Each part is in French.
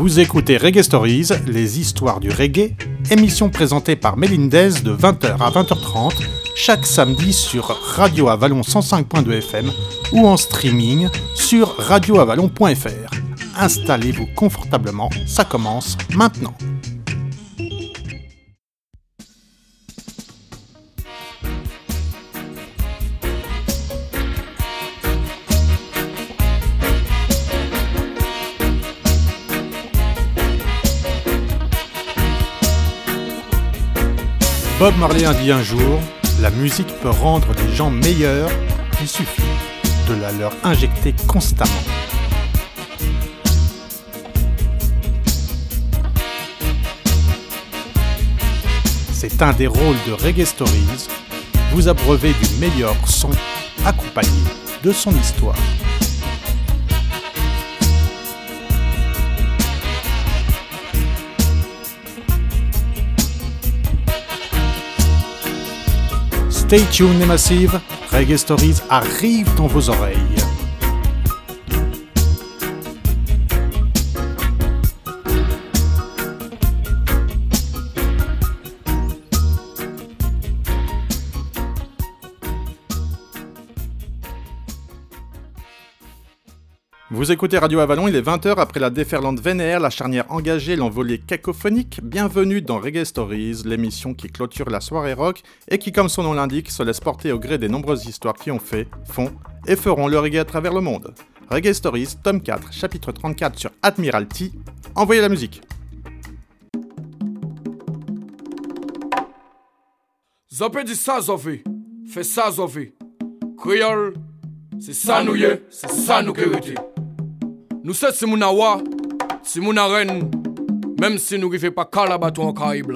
Vous écoutez Reggae Stories, les histoires du reggae, émission présentée par Melindez de 20h à 20h30, chaque samedi sur Radio Avalon 105.2 FM ou en streaming sur radioavalon.fr. Installez-vous confortablement, ça commence maintenant. Bob Marley a dit un jour, la musique peut rendre les gens meilleurs, il suffit de la leur injecter constamment. C'est un des rôles de Reggae Stories, vous abreuver du meilleur son accompagné de son histoire. Stay tuned les massives, Reggae Stories arrive dans vos oreilles. Vous écoutez Radio Avalon, il est 20h après la déferlante vénère, la charnière engagée, l'envolée cacophonique. Bienvenue dans Reggae Stories, l'émission qui clôture la soirée rock et qui, comme son nom l'indique, se laisse porter au gré des nombreuses histoires qui ont fait, font et feront le reggae à travers le monde. Reggae Stories, tome 4, chapitre 34 sur Admiralty. Envoyez la musique. Zopé dit ça, Zofé. Fais ça, Zofé. Créole, c'est ça nous c'est ça nous Nous sommes si mon awa, reine, même si nous ne faisons pas qu'à la en Caraïbe.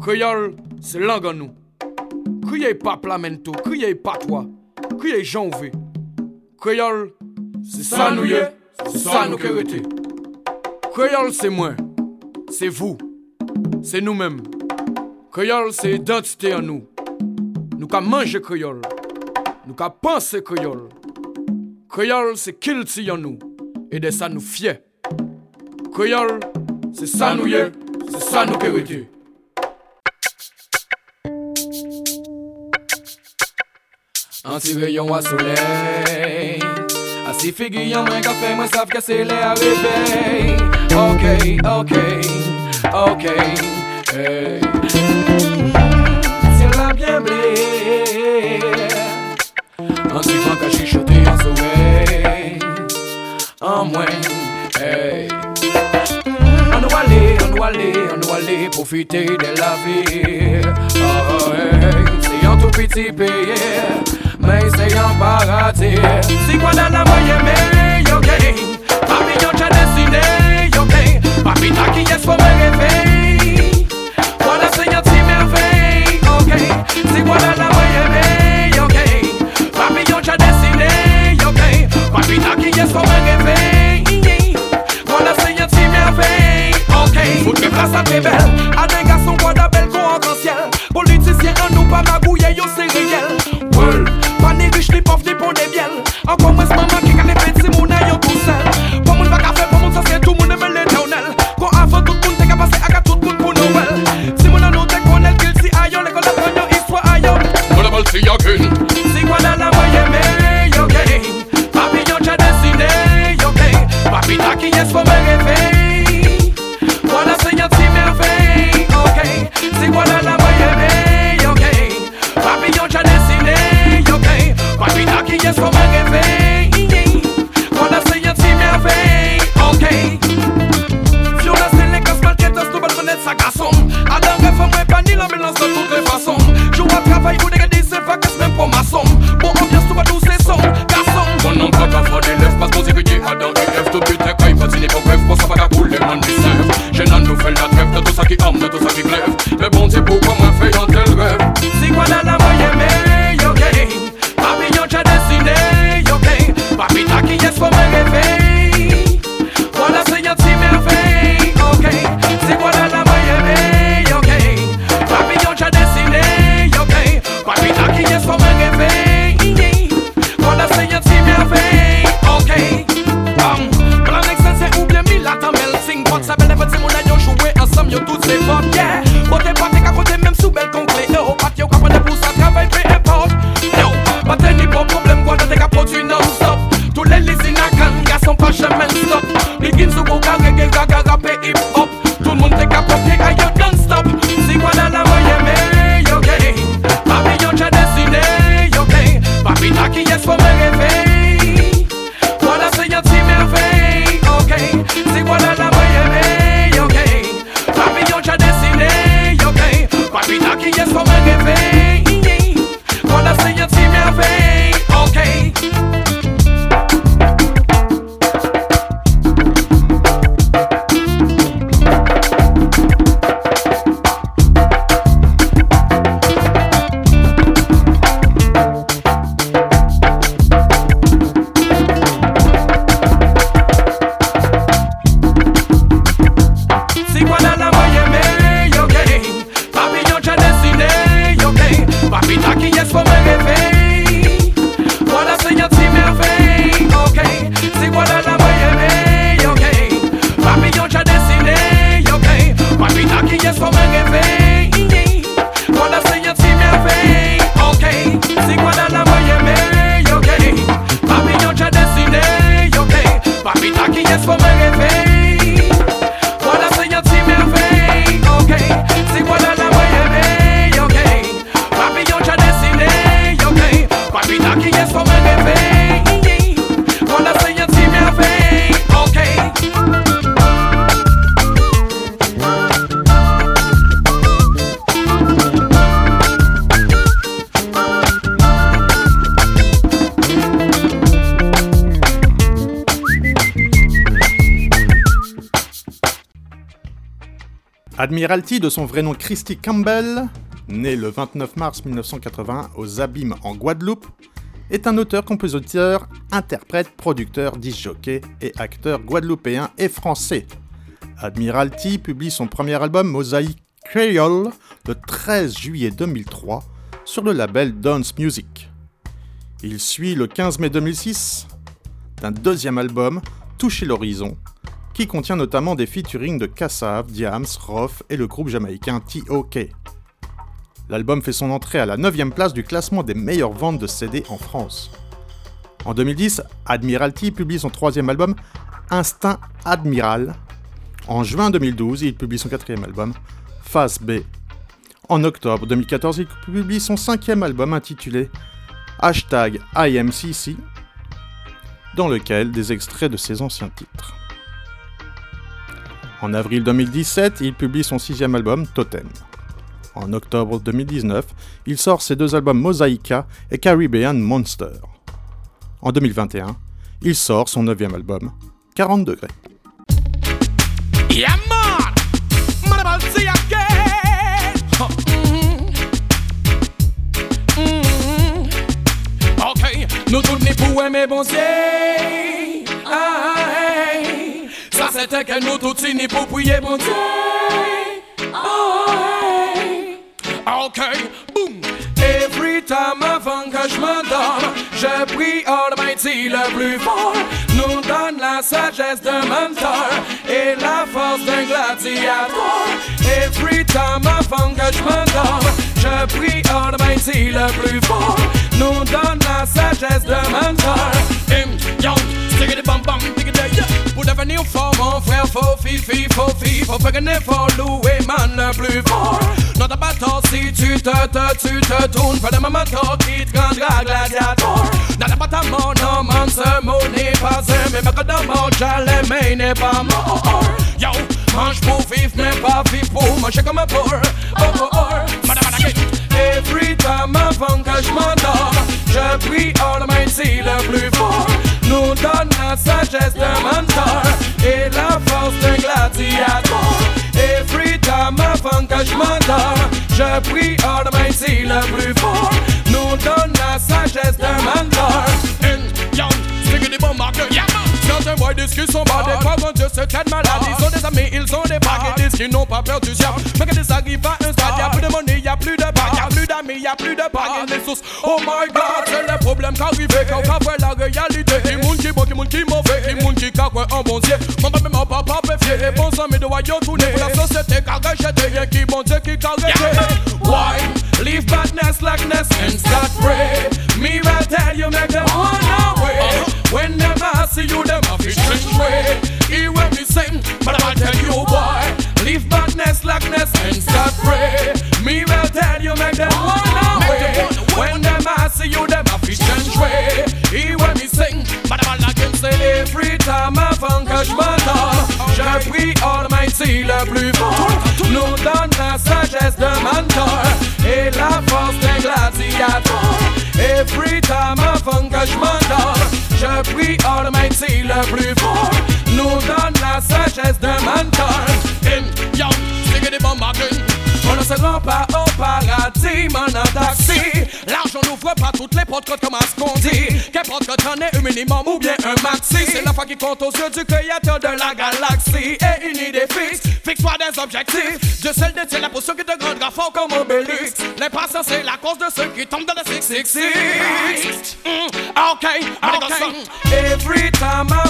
Créole, c'est langue en nous. Criez pas plamento, criez pas toi, criez Jean V. Créole, c'est ça nous y est, c'est ça nous qui Créole, c'est moi, c'est vous, c'est nous-mêmes. Créole, c'est identité en nous. Nous qu'à manger créole. Nous qu'à penser créole. Créole, c'est qu'il en nous. Et de ça nous fier. Créole, c'est ça nous y est, c'est ça nous hérité. Anti-rayon à soleil. Assis figure moins café, moi savent que c'est l'air réveil. Ok, ok, ok. Hey. En moins, hey. On doit aller, on doit aller, on doit aller profiter de la vie. Oh, hey. C'est un tout petit pays, mais c'est un paradis. C'est quoi dans la moyenne, mais ok. Papillon, j'ai dessiné, ok. Papita qui est pour me réveiller. Voilà, c'est un petit merveille, ok. C'est quoi dans la moyenne, ok. Papillon, j'ai dessiné, ok. Papita qui est pour me. Grâce à tes belles, des garçons, quoi d'abel qu'on arc-en-ciel. Politicien, en nous pas magouiller, yo, c'est réel. World, pas ni riche, ni ni moins, Papi Naki, yes, I'm Admiralty, de son vrai nom Christy Campbell, né le 29 mars 1980 aux Abîmes en Guadeloupe, est un auteur, compositeur, interprète, producteur, disjockey et acteur guadeloupéen et français. Admiralty publie son premier album Mosaic Creole le 13 juillet 2003 sur le label Dance Music. Il suit le 15 mai 2006 d'un deuxième album, Toucher l'horizon, qui contient notamment des featurings de Kassav, Diams, Roth et le groupe jamaïcain T.O.K. L'album fait son entrée à la 9 place du classement des meilleures ventes de CD en France. En 2010, Admiralty publie son troisième album, Instinct Admiral. En juin 2012, il publie son quatrième album, Phase B. En octobre 2014, il publie son cinquième album intitulé Hashtag IMCC, dans lequel des extraits de ses anciens titres. En avril 2017, il publie son sixième album, Totem. En octobre 2019, il sort ses deux albums Mosaïca et Caribbean Monster. En 2021, il sort son neuvième album, 40 degrés. C'était que nous tous ni pour prier bon Dieu. Ok, boom. Every time avant que je m'endorme, je prie Almighty le plus fort. Nous donne la sagesse d'un mentor et la force d'un gladiateur. Every time avant que je m'endorme, je prie Almighty le plus fort. Nous donne la sagesse d'un mentor. Bum bum, dig it yeah. Pour devenir fort, mon frère, faut fifi, faut fi, faut faire gagner fort, louer man le plus fort. T'as pas si tu te, te, tu te tournes, fais de maman qui te rendra gladiateur. N'a pas ta mort, non, man, ce mot n'est pas un, mais ma code de mort, j'allais, mais n'est pas mort. Yo, mange pour vivre, mais pas vivre pour manger comme un porc. Oh, oh, oh, madame, Every time avant que je m'endors, je prie Almighty le plus fort. Nous donne la sagesse d'un mentor et la force d'un gladiateur. Every time avant que je m'endors, je prie Almighty le plus fort. Nous donne la sagesse d'un mentor. And young, stick des bombes yeah. Certains boys sont bas, des fois Dieu c'est cette maladie. Ils ont des amis, ils ont des bagues, ils disent qu'ils n'ont pas peur du diable. Mais quand ils arrivent à un stade, y'a plus de monnaie, y'a plus de bagues, y'a plus d'amis, y'a plus de bagues, sources. Oh my god, c'est le problème qu'arrive quand Qui bon, qui moun qui mauvais, qui moun qui quoi un bon Dieu. Mon papa, mon papa, péfié, et bon sang, mais de voyons tourner. Pour la société, qu'a rejeté, y'a qui bon Dieu qui qu'a Why? Leave badness, slackness, and start pray. Me, I tell you, make them one away. When them I see you, them a fish change way. Hear when me sing, but I'll tell you why. Leave badness, slackness, and start pray. Je prie Almighty le plus fort. Nous donne la sagesse de mentor et la force d'un gladiateur. Every time I funk a j'm'entends. Je prie Almighty le plus fort Nous donne la sagesse d'un mentor on ne se rend pas paradis, mon taxi. L'argent n'ouvre pas toutes les portes, comme ce qu'on dit. Qu'importe que t'en aies un minimum ou bien un maxi. C'est la foi qui compte aux yeux du créateur de la galaxie. Et une idée fixe, fixe-toi des objectifs. Dieu seul détient la potion qui te rendra fort comme Obélix. L'impatience c'est la cause de ceux qui tombent dans le 666. Mm, ok, ok. Every time avant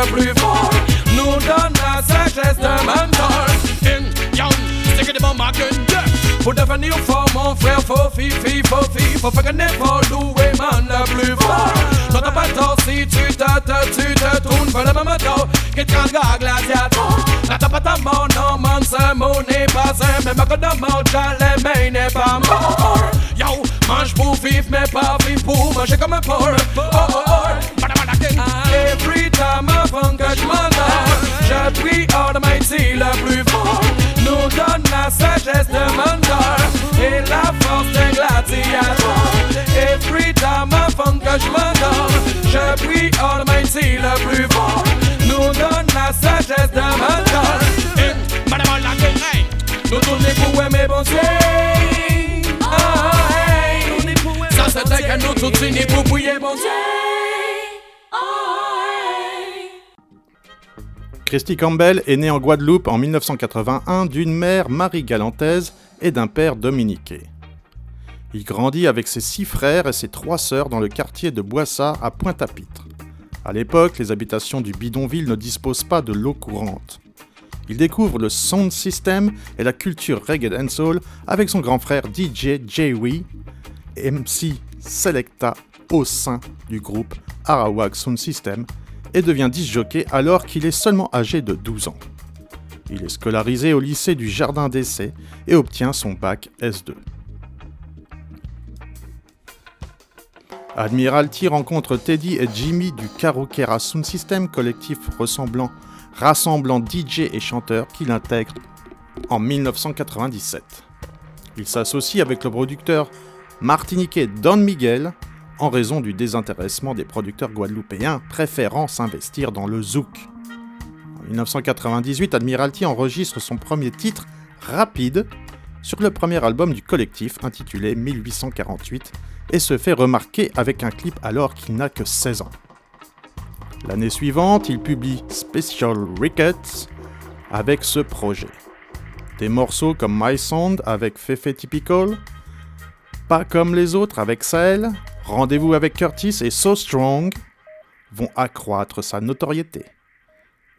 le plus fort. Nous donne la sagesse de mentor. Pour devenir fort, mon frère, faut fifi, faut fi, faut faire gagner fort, louer man le plus fort. Toi t'as pas tort si tu te, te, tu te tournes vers le même temps qui te rendra gladiateur. Là t'as pas ta non man, ce mot n'est pas un, même que de mort, mais. Yo, mange pour vivre, mais pas vivre pour manger comme un. De Mandor et la force d'un gladiateur. Et puis avant que je m'endorme, je prie Almighty le plus fort, nous donne la sagesse de Mandor. Et madame la hey, nous tournons pour aimer bon Dieu. Ah, hey. Ça c'est que nous tous unis pour prier bon Dieu. Christy Campbell est née en Guadeloupe en 1981 d'une mère Marie Galantaise et d'un père dominiqué. Il grandit avec ses six frères et ses trois sœurs dans le quartier de Boissa à Pointe-à-Pitre. À l'époque, les habitations du bidonville ne disposent pas de l'eau courante. Il découvre le sound system et la culture reggae and soul avec son grand frère DJ Wee, MC Selecta au sein du groupe Arawak Sound System et devient disjockey alors qu'il est seulement âgé de 12 ans. Il est scolarisé au lycée du Jardin d'Essai et obtient son bac S2. Admiralty rencontre Teddy et Jimmy du Karukera Sound System, collectif ressemblant, rassemblant DJ et chanteurs qu'il intègre en 1997. Il s'associe avec le producteur martiniquais Don Miguel en raison du désintéressement des producteurs guadeloupéens préférant s'investir dans le zouk. En 1998, Admiralty enregistre son premier titre, Rapide, sur le premier album du collectif intitulé 1848 et se fait remarquer avec un clip alors qu'il n'a que 16 ans. L'année suivante, il publie Special Rickets avec ce projet. Des morceaux comme My Sound avec Fefe Typical, Pas comme les autres avec Sahel, Rendez-vous avec Curtis et So Strong vont accroître sa notoriété.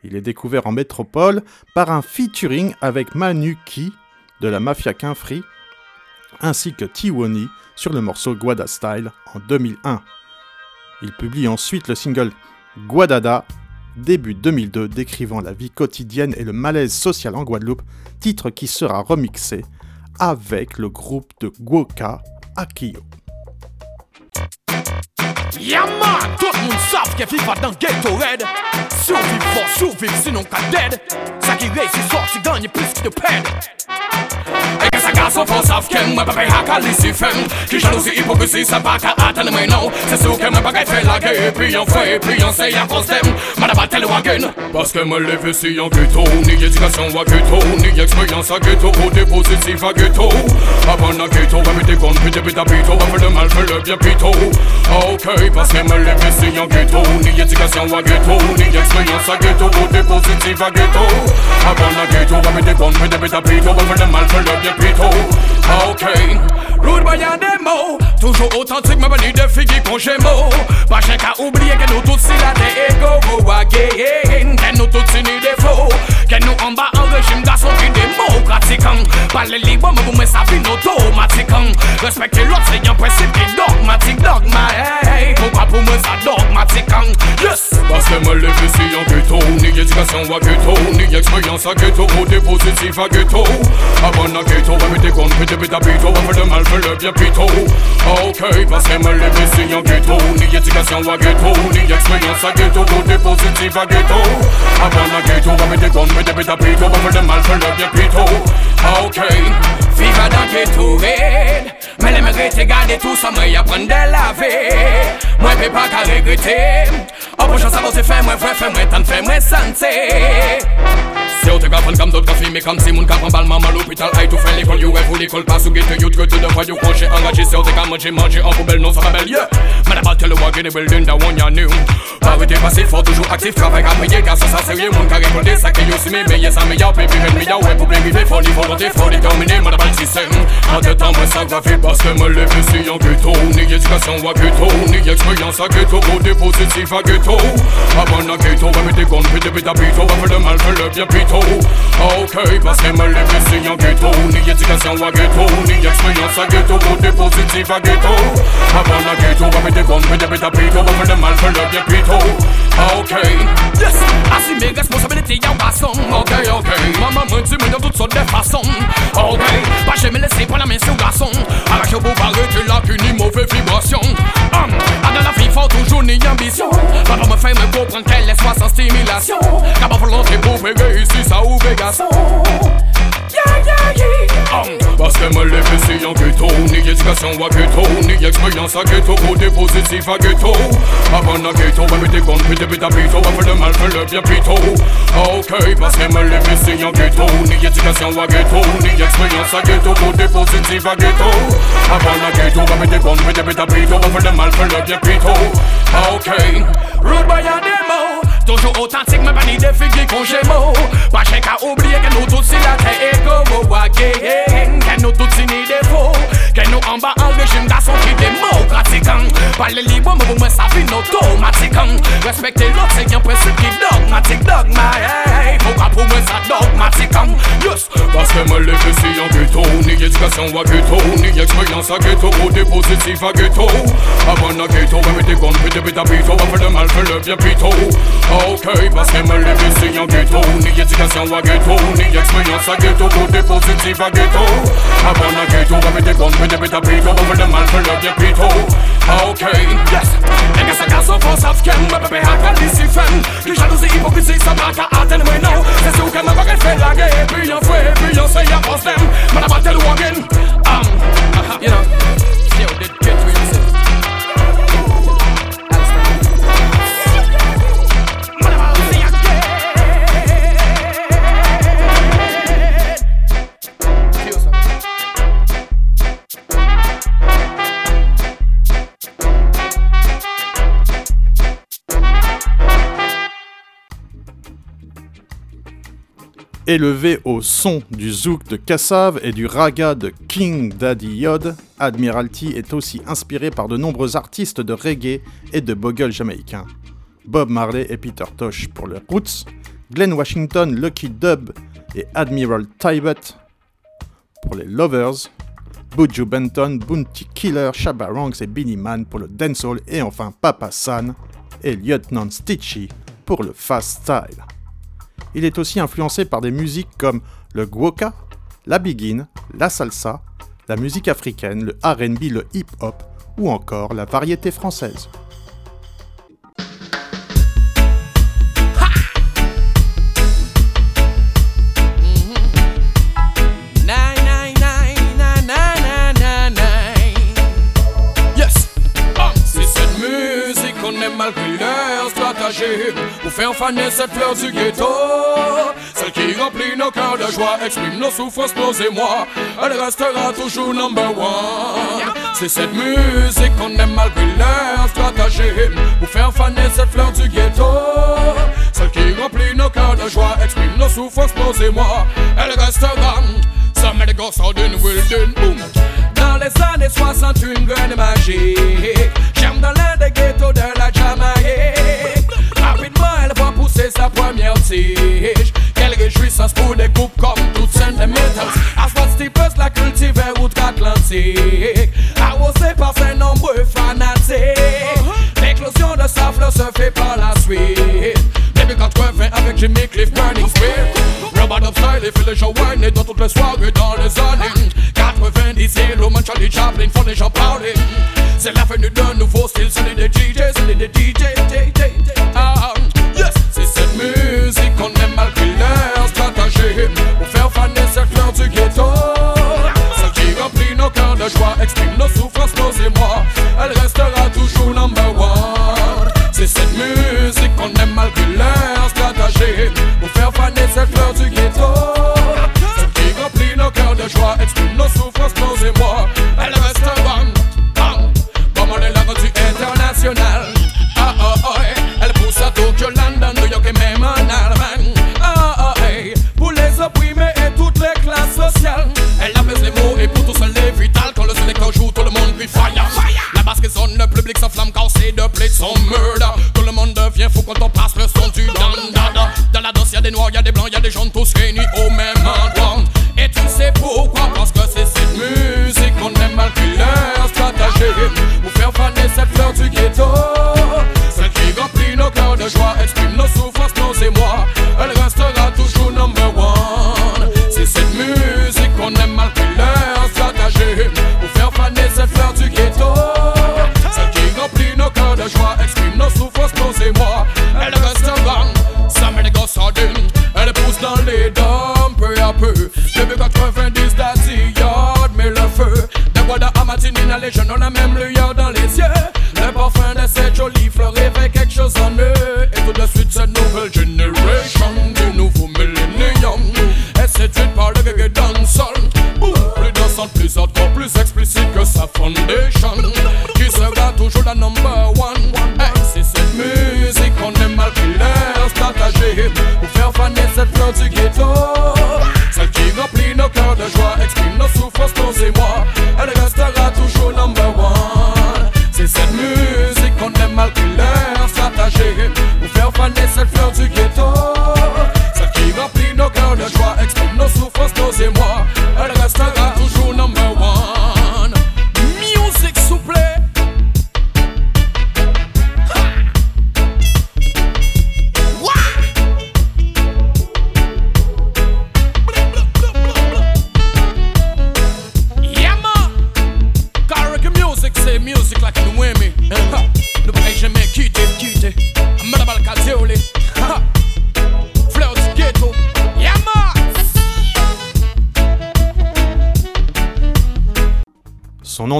Il est découvert en métropole par un featuring avec Manu Ki de la Mafia Quinfree ainsi que Tiwoni sur le morceau Guada Style en 2001. Il publie ensuite le single Guadada début 2002 décrivant la vie quotidienne et le malaise social en Guadeloupe, titre qui sera remixé avec le groupe de Gwoka Akio. Yeah man, tout savent qu'elle vit pas dans ghetto red Survivre fort, survivre sinon qu'à dead. Ça qui réussit sorti gagne plus que de peine. E ke sa gaso fo saf ken Mwen pa pe haka lisi fen Ki jalousi hipokrizi sa pa ka atan mwen nou Se sou ke mwen yon yon se yon kos dem Mwen ba tel wagen Paske mwen leve si yon ghetto. Ni edikasyon wa ghetto Ni eksperyans a ghetto. Kote pozitif a ghetto. Apan a ghetto Mwen te kon pite pita pito Mwen fe le mal fe le bien pito. Ok, paske mwen leve si yon ghetto. Ni edikasyon wa ghetto Ni eksperyans a ghetto. Kote pozitif a ghetto. Apan a ghetto Mwen te kon pite pita pito Mwen fe le mal fe le bien pito. Ok Rude boy des mots. Toujours authentique, mais pas de figues qu'on gémeaux. Pas qu'à oublier que nous tous si la des ego go again. Que nous tous si ni défaut Que nous en bas en régime qui démocratique Parler libre, mais vous me savez automatique Respecter l'autre, c'est un principe qui dogmatique Dogma, hey Pourquoi pour moi ça dogmatique Yes! Parce que me lever si en ghetto. Ni éducation à ghetto. Ni expérience à ghetto. Côté positif à ghetto. Avant à ghetto, va mettre compte, pite pite pito Va faire le mal, le bien pito Ok, parce que me lever si en ghetto Ni éducation à ghetto Ni expérience à ghetto. Côté positif à ghetto. Avant à ghetto, va mettre compte, pite pite pito Va faire le mal, fais le bien pito Ok. Viva dans ghetto red Mais les mérites garder tout ça Moi apprendre de laver Moi peux pas qu'à regretter. En prochain ça va se faire Moi vrai faire moi tant faire moi santé Se ou te ka fan kam dot ka filme kam si moun ka pran balman mal l'hôpital Ay you rêve ou l'école pas ou gete tu devrais you crochet engagé Se ou te ka en poubelle non yeah. Man you what get the building that one ya new Parité passif fort toujours actif travail ka car ça ça sérieux moun ka see me ya baby men me ya man le grave parce que me lever si en ghetto Ni à ghetto Ni le le pito Ok, parce que me lever si en ghetto. Ni éducation à ghetto. Ni expérience à ghetto. Côté positif à ghetto. Avant à ghetto va mettre compte pite pite pito Va faire le mal faire le bien pito Ok Yes, assume mes responsabilités y'a garçon Ok, ok Maman me dit mais dans toutes sortes de façons Ok, pas jamais laisser prendre la main sur garçon Arrache pour arrêter la qu'une mauvaise vibration ni ambition. Papa me fait me comprendre qu'elle est soit sans stimulation. Car pas volonté pour péger ici ça ouvre garçon Yeah, yeah, yeah Parce que moi les si en ghetto Ni éducation à ghetto Ni expérience à ghetto Côté positif à ghetto Avant la ghetto Va mettre compte Puis depuis ta pito Va faire le mal Faire le bien pito Ok Parce que moi les si en ghetto Ni éducation à ghetto Ni expérience à ghetto Côté positif à ghetto Avant la ghetto Va mettre compte Puis depuis ta pito Va faire le mal Faire le bien pito Ok Rude boy a démo Toujou otantik men pa ni defik di konje mou Pa chen ka oubliye ken nou tout si la te ego Ou a gen, ken nou tout si ni defo Que nous en bas en régime garçon qui démocratique Parler libre, mais vous me savez automatique Respecter l'autre, c'est un principe qui dogmatique Dogma, hey, pourquoi pour moi ça dogmatique Yes Parce que moi les si en ghetto Ni éducation à ghetto Ni expérience à ghetto Côté positif à ghetto. Avant la ghetto, va mettre compte Puis depuis ta pito Va faire le mal, faire le bien pito. Ok, parce que moi les si en ghetto Ni éducation à ghetto Ni expérience à ghetto Côté positif à ghetto. Avant la ghetto, va mettre compte Puis depuis ta pito Va faire le mal, faire le bien pito Ok, yes. Et que ce garçon faut savent qu'elle me bébé à quel ici fan Qui jalousie, hypocrisie, ça va qu'à atteindre mais non C'est sûr qu'elle m'a pas qu'elle fait la guerre Et puis on fait, et puis on sait y'a pas them. Man, I'm about to tell you again. Um, you know. Yo, did get Élevé au son du zouk de Kassav et du raga de King Daddy Yod, Admiralty est aussi inspiré par de nombreux artistes de reggae et de bogle jamaïcains. Bob Marley et Peter Tosh pour le Roots, Glenn Washington, Lucky Dub et Admiral Tybot pour les Lovers, Buju Benton, Bounty Killer, Shabba Ranks et Billy Man pour le dancehall et enfin Papa San et Lieutenant Stitchy pour le fast style. Il est aussi influencé par des musiques comme le guoka, la begin, la salsa, la musique africaine, le RB, le hip-hop ou encore la variété française. Malgré leur stratégie Pour faire faner cette fleur du ghetto. Celle qui remplit nos cœurs de joie Exprime nos souffrances, nos émois. Elle restera toujours number one. C'est cette musique qu'on aime malgré leur stratégie Pour faire faner cette fleur du ghetto. Celle qui remplit nos cœurs de joie Exprime nos souffrances, nos émois. Elle restera. Some of the ghosts out in Boom Dans les années 60, une graine magique. J'aime dans l'un des ghettos de la Jamaïque. Rapidement, elle va pousser sa première tige. Quelle réjouissance pour des groupes comme toutes Sentimentals. Asphalt Steepers la cultiver outre-Atlantique. Arrosée par ses nombreux fanatiques. L'éclosion de sa fleur se fait par la suite. Début 80 avec Jimmy Cliff Burning Spear of Style et fait les gens whiner dans toutes les soirées dans les années 90 Yellow Man, Charlie Chaplin font les gens parler C'est la venue d'un nouveau Pour faire faner cette fleur du ghetto. Qui remplit nos cœurs de joie Exprime nos souffrances, nos émois. Elle restera bam Comme on est la rendu international. Ah ah ah Elle pousse à Tokyo, London, New York et même en Allemagne. Ah, ah, hey, pour les opprimés et toutes les classes sociales. Elle apaise les mots et pour tous elle est vitale Quand le sélecteur joue tout le monde crie fire. La basse résonne, le public s'enflamme quand c'est de blé son murder. Tout le monde devient fou quand on passe Y'a des noirs, y'a des blancs, y'a des jaunes tous réunis au même endroit. Et tu sais pourquoi? Parce que c'est cette musique qu'on aime malgré leur stratégie. Pour faire faner cette fleur du peu 90 d'ailleurs Yard, mais le feu de bois les jeunes ont la même lueur dans les yeux. Le parfum de cette jolie fleur fait quelque chose en eux. Et tout de suite, cette nouvelle génération du nouveau millénium est séduite par le reggae dancehall. Plus dansante, plus hardcore, plus explicite que sa foundation. Qui sera toujours la number one. Hey, c'est cette musique qu'on aime mal qu'il laisse partager. Pour faire faner cette fleur du ghetto. Celle qui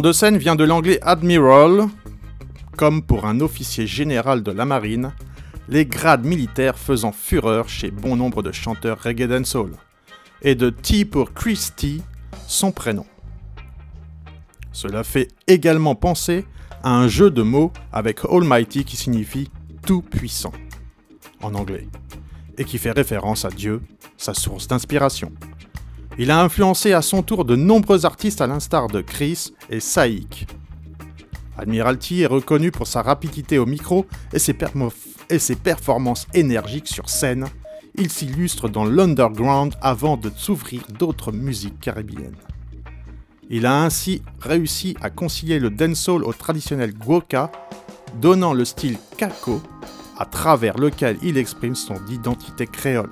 de scène vient de l'anglais Admiral. Comme pour un officier général de la marine, les grades militaires faisant fureur chez bon nombre de chanteurs reggae dancehall. Et de T pour Christy, son prénom. Cela fait également penser à un jeu de mots avec Almighty qui signifie tout puissant en anglais et qui fait référence à Dieu, sa source d'inspiration. Il a influencé à son tour de nombreux artistes à l'instar de Chris et Saïk. Admiralty est reconnu pour sa rapidité au micro et ses, performances énergiques sur scène. Il s'illustre dans l'underground avant de s'ouvrir d'autres musiques caribéennes. Il a ainsi réussi à concilier le dancehall au traditionnel guoka, donnant le style kako, à travers lequel il exprime son identité créole.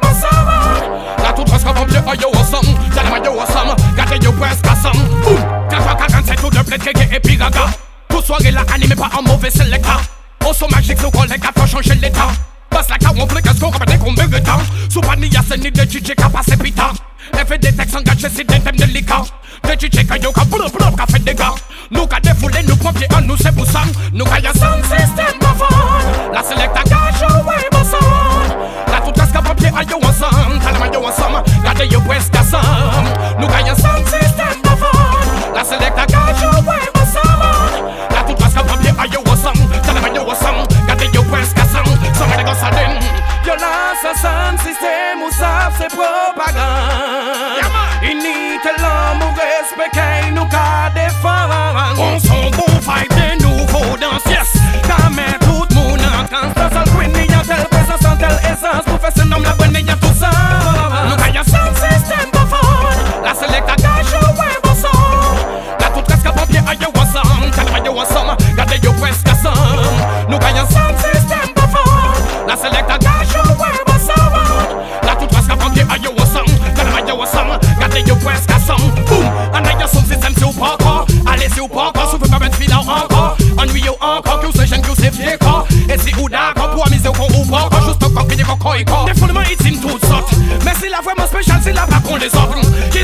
La toute casque papier à yo ensemble. Tell them a yo ensemble. Got the US casam. Boom. 447 tout de bled reggae et puis gaga. Tout soirée là animé par un mauvais selecta. Au son magique, nos collègues a fait changer l'état. Passe la car on fait qu'est-ce qu'on répète qu'on temps Sous pas ni y'a ni de DJ qui a passé pita fait des textes engagés, c'est des thèmes délicats De DJ qui yo ka boulot boulot ka fait des gars Nous ka défoulé, nous pompiers en nous c'est pour ça Nous ka y'a sound system bavon La select a gage away mon Ka tout as ka papye a yo ansam. Kalam a yo ansam, gade yo pwes kasam. Nou gayan san sistem da fon. La selekta ka yo wè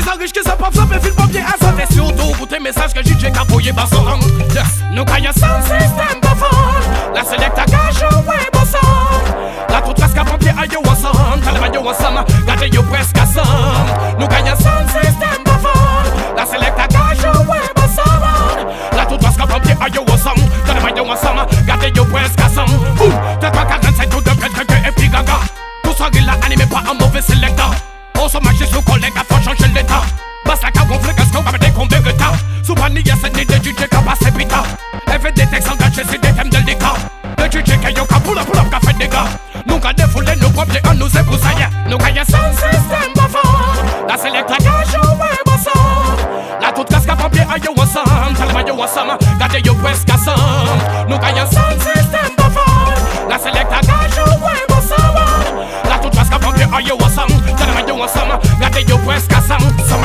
Qu'ils sont riches, qu'ils sont pauvres, ça peut filer papier à ça. Et surtout, pour tes messages que j'ai capouillé par son rang nous gagnons sans système de fond La select à gage, ouais, bon sang. La toute casque à papier, aïe, Got you presque à some. Nous gagnons sound system de fun. La selecta gage ou ouais, some. La toute presque à pomper, are you want some? Tell them you want some. Got you presque à some. Some